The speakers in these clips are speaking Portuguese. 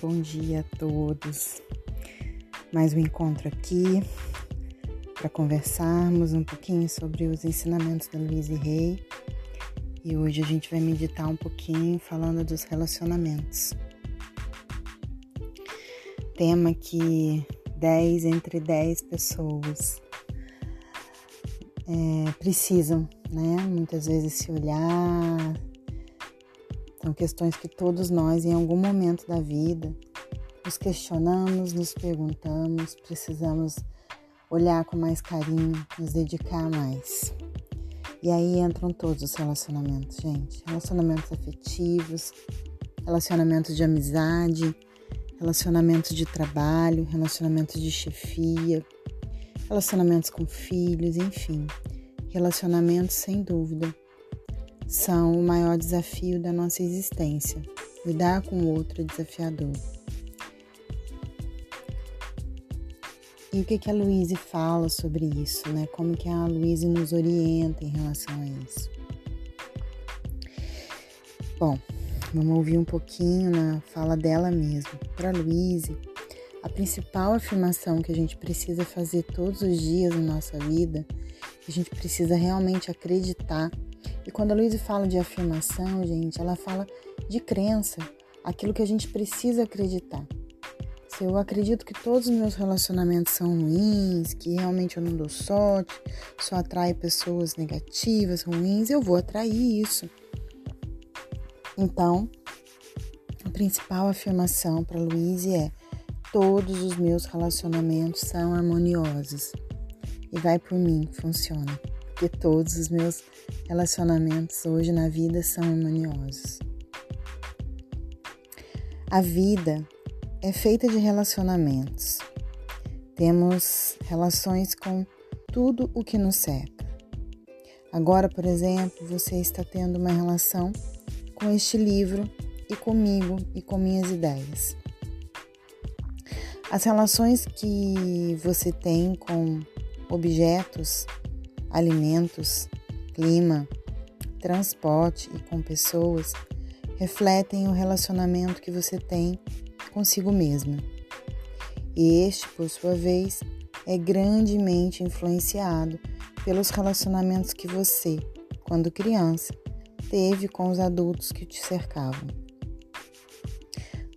bom dia a todos. Mais um encontro aqui para conversarmos um pouquinho sobre os ensinamentos da Louise Rey. E hoje a gente vai meditar um pouquinho falando dos relacionamentos. Tema que 10 entre 10 pessoas é, precisam, né? Muitas vezes se olhar, são questões que todos nós, em algum momento da vida, nos questionamos, nos perguntamos, precisamos olhar com mais carinho, nos dedicar mais. E aí entram todos os relacionamentos, gente. Relacionamentos afetivos, relacionamentos de amizade, relacionamentos de trabalho, relacionamentos de chefia, relacionamentos com filhos, enfim. Relacionamentos, sem dúvida, são o maior desafio da nossa existência. Lidar com o outro é desafiador. E o que, que a Luíse fala sobre isso, né? Como que a Luíse nos orienta em relação a isso? Bom, vamos ouvir um pouquinho na fala dela mesmo. Para Luíse, a principal afirmação que a gente precisa fazer todos os dias na nossa vida, a gente precisa realmente acreditar e quando a Luísa fala de afirmação, gente, ela fala de crença, aquilo que a gente precisa acreditar. Se eu acredito que todos os meus relacionamentos são ruins, que realmente eu não dou sorte, só atrai pessoas negativas, ruins, eu vou atrair isso. Então, a principal afirmação para Luísa é: todos os meus relacionamentos são harmoniosos. E vai por mim, funciona porque todos os meus relacionamentos hoje na vida são harmoniosos. A vida é feita de relacionamentos. Temos relações com tudo o que nos cerca. Agora, por exemplo, você está tendo uma relação com este livro e comigo e com minhas ideias. As relações que você tem com objetos alimentos, clima, transporte e com pessoas refletem o relacionamento que você tem consigo mesma. E este, por sua vez, é grandemente influenciado pelos relacionamentos que você, quando criança, teve com os adultos que te cercavam.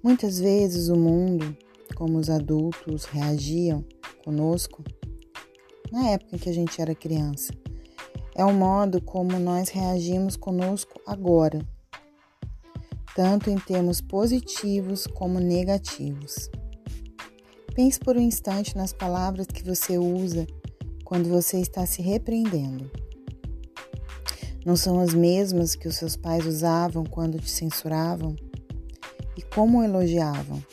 Muitas vezes o mundo, como os adultos reagiam conosco, na época em que a gente era criança. É o modo como nós reagimos conosco agora, tanto em termos positivos como negativos. Pense por um instante nas palavras que você usa quando você está se repreendendo. Não são as mesmas que os seus pais usavam quando te censuravam? E como elogiavam?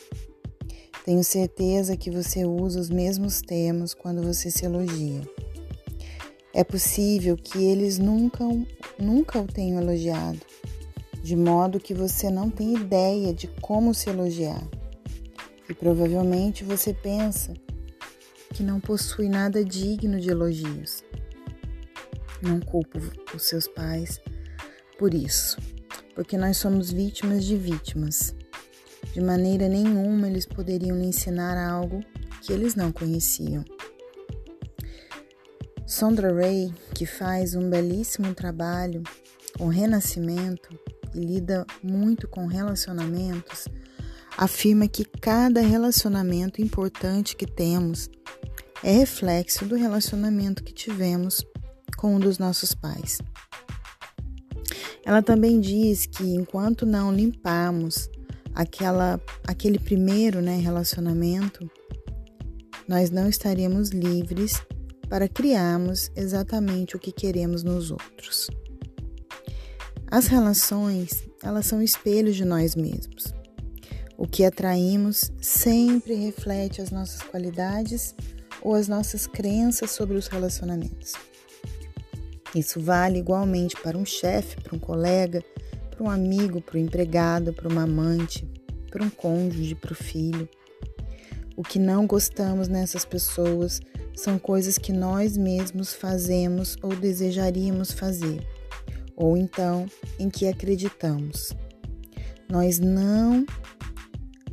Tenho certeza que você usa os mesmos termos quando você se elogia. É possível que eles nunca, nunca o tenham elogiado, de modo que você não tem ideia de como se elogiar. E provavelmente você pensa que não possui nada digno de elogios. Não culpo os seus pais por isso, porque nós somos vítimas de vítimas. De maneira nenhuma eles poderiam lhe ensinar algo que eles não conheciam. Sondra Ray, que faz um belíssimo trabalho com renascimento e lida muito com relacionamentos, afirma que cada relacionamento importante que temos é reflexo do relacionamento que tivemos com um dos nossos pais. Ela também diz que enquanto não limparmos aquela, aquele primeiro né, relacionamento, nós não estaríamos livres para criarmos exatamente o que queremos nos outros. As relações, elas são espelhos de nós mesmos. O que atraímos sempre reflete as nossas qualidades ou as nossas crenças sobre os relacionamentos. Isso vale igualmente para um chefe, para um colega, para um amigo, para um empregado, para uma amante, para um cônjuge, para o filho. O que não gostamos nessas pessoas são coisas que nós mesmos fazemos ou desejaríamos fazer, ou então em que acreditamos. Nós não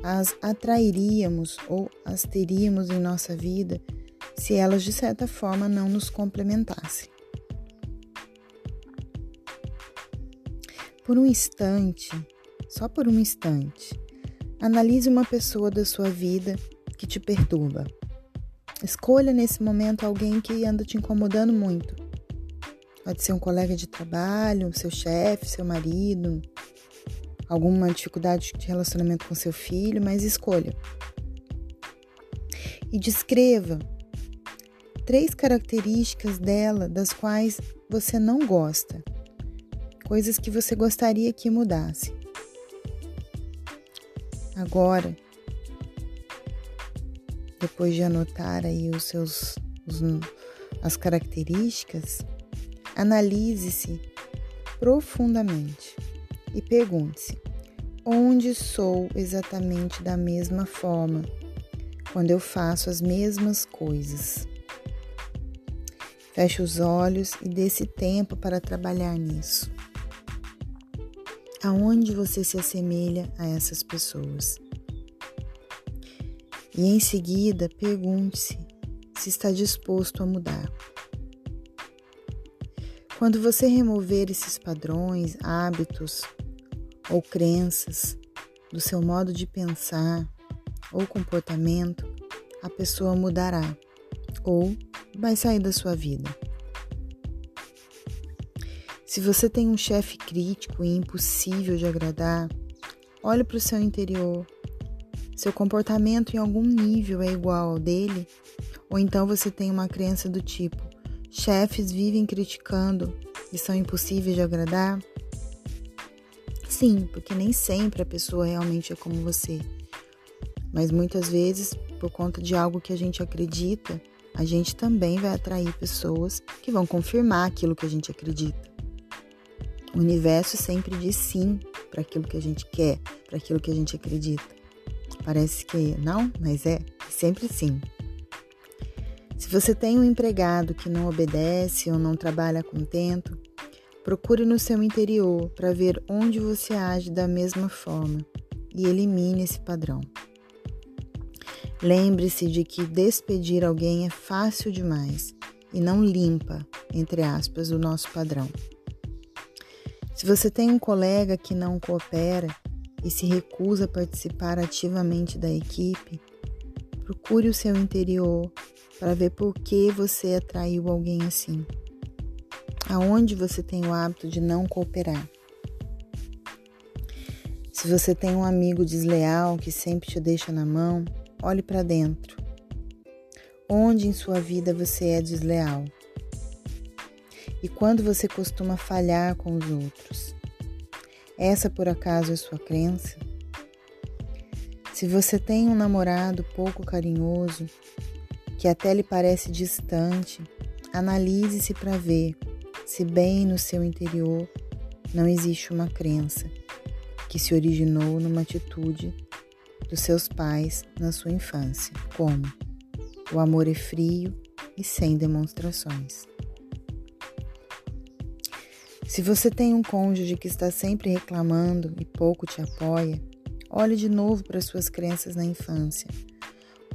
as atrairíamos ou as teríamos em nossa vida se elas de certa forma não nos complementassem. Por um instante, só por um instante, analise uma pessoa da sua vida que te perturba. Escolha nesse momento alguém que anda te incomodando muito. Pode ser um colega de trabalho, seu chefe, seu marido, alguma dificuldade de relacionamento com seu filho, mas escolha. E descreva três características dela das quais você não gosta, coisas que você gostaria que mudasse. Agora, depois de anotar aí os seus os, as características, analise-se profundamente e pergunte-se: onde sou exatamente da mesma forma quando eu faço as mesmas coisas? Feche os olhos e dê-se tempo para trabalhar nisso. Aonde você se assemelha a essas pessoas? E em seguida, pergunte-se se está disposto a mudar. Quando você remover esses padrões, hábitos ou crenças do seu modo de pensar ou comportamento, a pessoa mudará ou vai sair da sua vida. Se você tem um chefe crítico e impossível de agradar, olhe para o seu interior. Seu comportamento em algum nível é igual ao dele? Ou então você tem uma crença do tipo: chefes vivem criticando e são impossíveis de agradar? Sim, porque nem sempre a pessoa realmente é como você. Mas muitas vezes, por conta de algo que a gente acredita, a gente também vai atrair pessoas que vão confirmar aquilo que a gente acredita. O universo sempre diz sim para aquilo que a gente quer, para aquilo que a gente acredita. Parece que não, mas é sempre sim. Se você tem um empregado que não obedece ou não trabalha contento, procure no seu interior para ver onde você age da mesma forma e elimine esse padrão. Lembre-se de que despedir alguém é fácil demais e não limpa, entre aspas, o nosso padrão. Se você tem um colega que não coopera e se recusa a participar ativamente da equipe, procure o seu interior para ver por que você atraiu alguém assim. Aonde você tem o hábito de não cooperar? Se você tem um amigo desleal que sempre te deixa na mão, Olhe para dentro. Onde em sua vida você é desleal? E quando você costuma falhar com os outros? Essa por acaso é sua crença? Se você tem um namorado pouco carinhoso, que até lhe parece distante, analise-se para ver se bem no seu interior não existe uma crença que se originou numa atitude dos seus pais na sua infância, como o amor é frio e sem demonstrações. Se você tem um cônjuge que está sempre reclamando e pouco te apoia, olhe de novo para suas crenças na infância.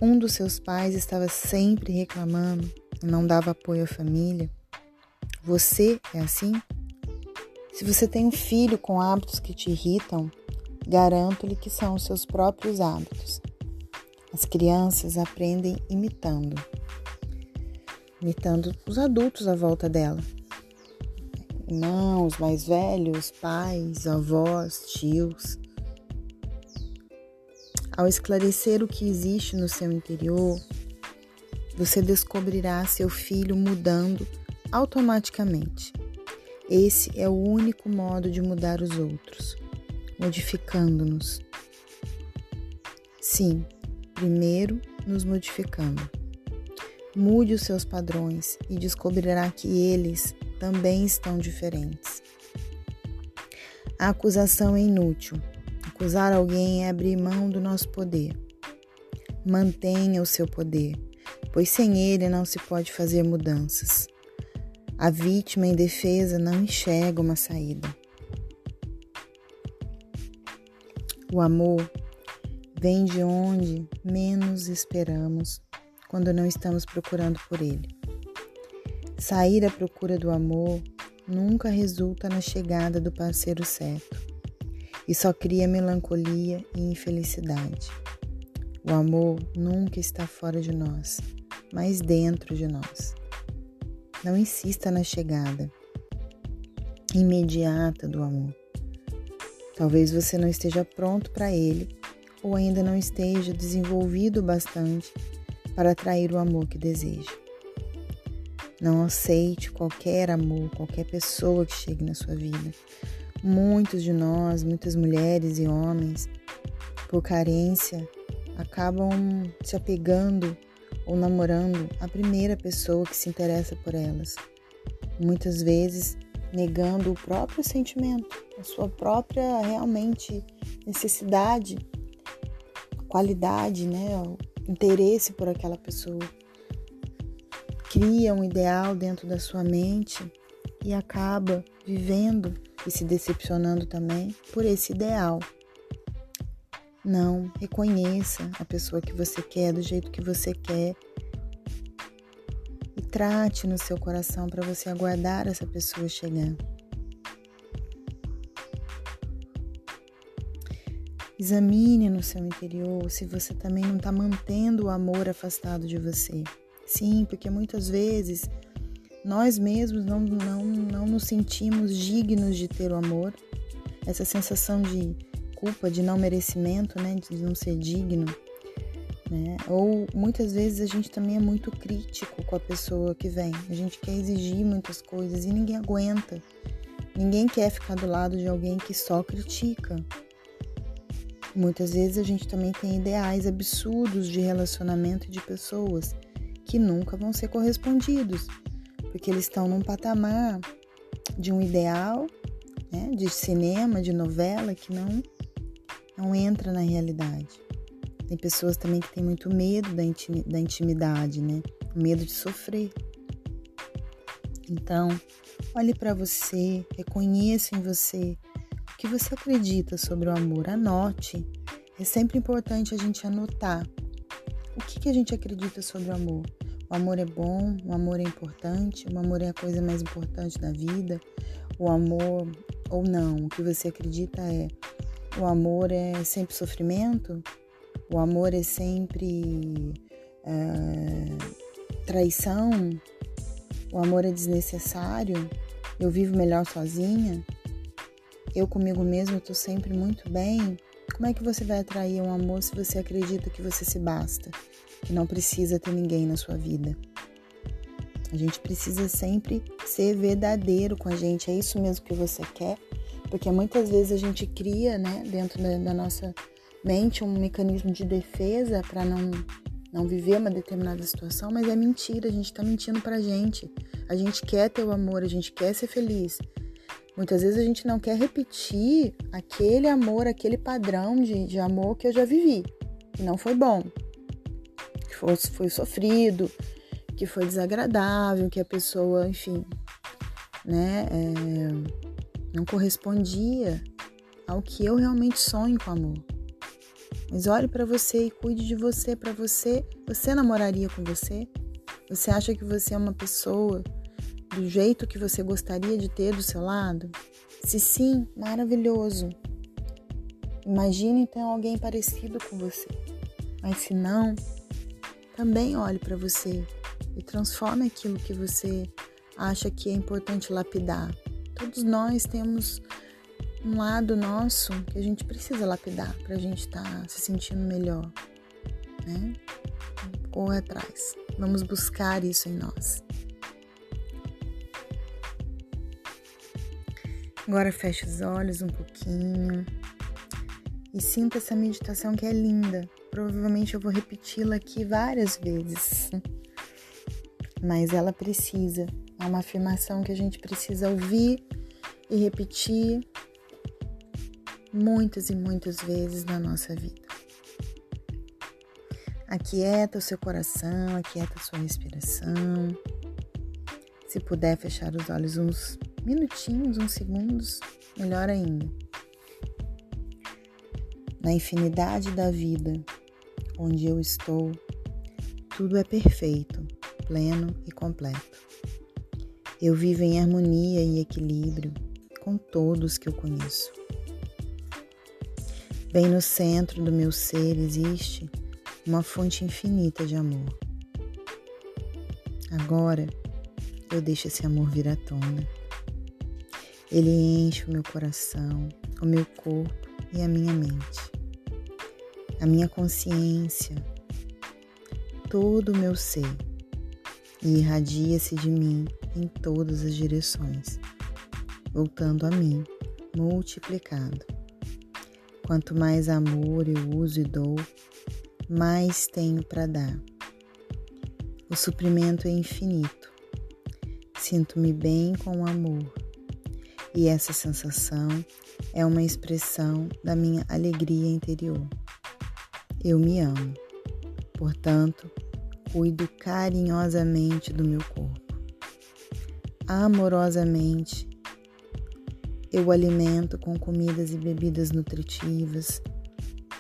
Um dos seus pais estava sempre reclamando e não dava apoio à família. Você é assim? Se você tem um filho com hábitos que te irritam, Garanto-lhe que são os seus próprios hábitos. As crianças aprendem imitando, imitando os adultos à volta dela. Irmãos mais velhos, pais, avós, tios. Ao esclarecer o que existe no seu interior, você descobrirá seu filho mudando automaticamente. Esse é o único modo de mudar os outros modificando-nos. Sim, primeiro nos modificando. Mude os seus padrões e descobrirá que eles também estão diferentes. A acusação é inútil. Acusar alguém é abrir mão do nosso poder. Mantenha o seu poder, pois sem ele não se pode fazer mudanças. A vítima em defesa não enxerga uma saída. O amor vem de onde menos esperamos quando não estamos procurando por ele. Sair à procura do amor nunca resulta na chegada do parceiro certo e só cria melancolia e infelicidade. O amor nunca está fora de nós, mas dentro de nós. Não insista na chegada imediata do amor. Talvez você não esteja pronto para ele ou ainda não esteja desenvolvido bastante para atrair o amor que deseja. Não aceite qualquer amor, qualquer pessoa que chegue na sua vida. Muitos de nós, muitas mulheres e homens, por carência, acabam se apegando ou namorando a primeira pessoa que se interessa por elas. Muitas vezes negando o próprio sentimento, a sua própria realmente necessidade, qualidade, né, o interesse por aquela pessoa. Cria um ideal dentro da sua mente e acaba vivendo e se decepcionando também por esse ideal. Não, reconheça a pessoa que você quer do jeito que você quer e trate no seu coração para você aguardar essa pessoa chegar. Examine no seu interior se você também não está mantendo o amor afastado de você. Sim, porque muitas vezes nós mesmos não, não, não nos sentimos dignos de ter o amor. Essa sensação de culpa, de não merecimento, né, de não ser digno. Né? Ou muitas vezes a gente também é muito crítico com a pessoa que vem. A gente quer exigir muitas coisas e ninguém aguenta. Ninguém quer ficar do lado de alguém que só critica. Muitas vezes a gente também tem ideais absurdos de relacionamento de pessoas que nunca vão ser correspondidos, porque eles estão num patamar de um ideal, né, de cinema, de novela que não não entra na realidade. Tem pessoas também que têm muito medo da intimidade, né? Medo de sofrer. Então, olhe para você, reconheça em você o que você acredita sobre o amor. Anote. É sempre importante a gente anotar o que, que a gente acredita sobre o amor. O amor é bom, o amor é importante, o amor é a coisa mais importante da vida. O amor, ou não, o que você acredita é o amor é sempre sofrimento, o amor é sempre é, traição, o amor é desnecessário, eu vivo melhor sozinha, eu comigo mesmo estou sempre muito bem. Como é que você vai atrair um amor se você acredita que você se basta, que não precisa ter ninguém na sua vida? A gente precisa sempre ser verdadeiro com a gente. É isso mesmo que você quer? Porque muitas vezes a gente cria, né, dentro da, da nossa mente um mecanismo de defesa para não não viver uma determinada situação, mas é mentira, a gente está mentindo pra gente. A gente quer ter o amor, a gente quer ser feliz. Muitas vezes a gente não quer repetir aquele amor, aquele padrão de, de amor que eu já vivi, que não foi bom, que foi, foi sofrido, que foi desagradável, que a pessoa, enfim, né, é, não correspondia ao que eu realmente sonho com amor. Mas olhe para você e cuide de você para você. Você namoraria com você? Você acha que você é uma pessoa do jeito que você gostaria de ter do seu lado? Se sim, maravilhoso. Imagine então alguém parecido com você. Mas se não, também olhe para você e transforme aquilo que você acha que é importante lapidar Todos nós temos um lado nosso que a gente precisa lapidar para a gente estar tá se sentindo melhor, né? Corre atrás. Vamos buscar isso em nós. Agora feche os olhos um pouquinho e sinta essa meditação que é linda. Provavelmente eu vou repeti-la aqui várias vezes, mas ela precisa é uma afirmação que a gente precisa ouvir e repetir muitas e muitas vezes na nossa vida. Aquieta o seu coração, aquieta a sua respiração. Se puder fechar os olhos uns minutinhos, uns segundos, melhor ainda. Na infinidade da vida, onde eu estou, tudo é perfeito, pleno e completo. Eu vivo em harmonia e equilíbrio com todos que eu conheço. Bem no centro do meu ser existe uma fonte infinita de amor. Agora eu deixo esse amor vir à tona. Ele enche o meu coração, o meu corpo e a minha mente. A minha consciência, todo o meu ser e irradia-se de mim em todas as direções, voltando a mim, multiplicado. Quanto mais amor eu uso e dou, mais tenho para dar. O suprimento é infinito. Sinto-me bem com o amor, e essa sensação é uma expressão da minha alegria interior. Eu me amo, portanto, cuido carinhosamente do meu corpo. Amorosamente eu o alimento com comidas e bebidas nutritivas.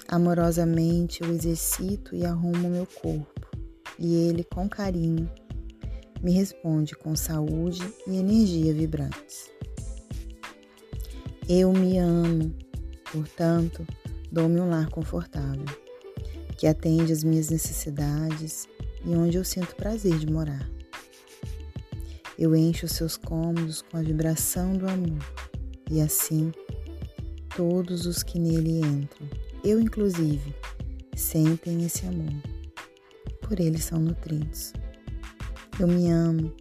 Amorosamente eu exercito e arrumo meu corpo, e ele, com carinho, me responde com saúde e energia vibrantes. Eu me amo, portanto, dou-me um lar confortável, que atende às minhas necessidades e onde eu sinto prazer de morar. Eu encho seus cômodos com a vibração do amor e assim todos os que nele entram, eu inclusive, sentem esse amor. Por eles são nutridos. Eu me amo,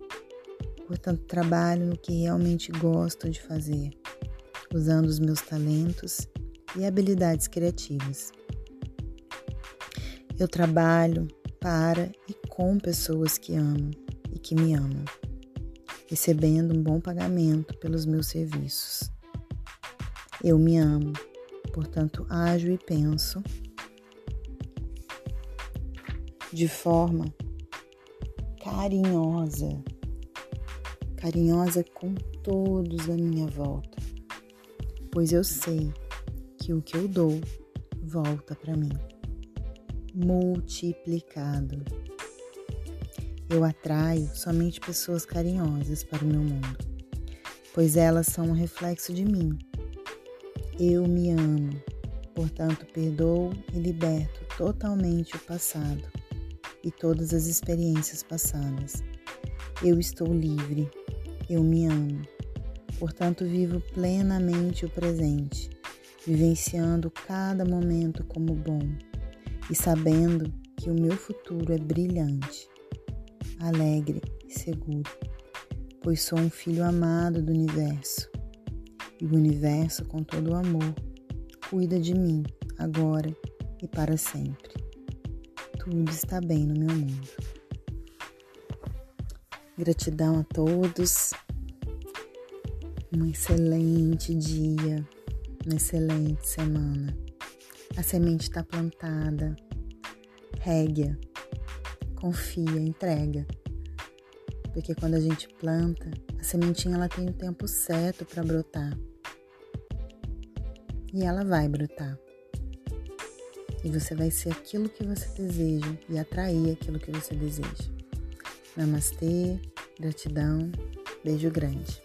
portanto trabalho no que realmente gosto de fazer, usando os meus talentos e habilidades criativas. Eu trabalho para e com pessoas que amam e que me amam, recebendo um bom pagamento pelos meus serviços. Eu me amo, portanto, ajo e penso de forma carinhosa, carinhosa com todos à minha volta, pois eu sei que o que eu dou volta para mim, multiplicado. Eu atraio somente pessoas carinhosas para o meu mundo, pois elas são um reflexo de mim eu me amo, portanto, perdoo e liberto totalmente o passado e todas as experiências passadas. Eu estou livre, eu me amo, portanto, vivo plenamente o presente, vivenciando cada momento como bom e sabendo que o meu futuro é brilhante, alegre e seguro, pois sou um filho amado do universo e o universo, com todo o amor, cuida de mim agora e para sempre. Tudo está bem no meu mundo. Gratidão a todos. Um excelente dia, uma excelente semana. A semente está plantada. Regue, confia, entrega. Porque quando a gente planta, a sementinha ela tem o tempo certo para brotar e ela vai brotar. E você vai ser aquilo que você deseja e atrair aquilo que você deseja. Namastê, gratidão, beijo grande.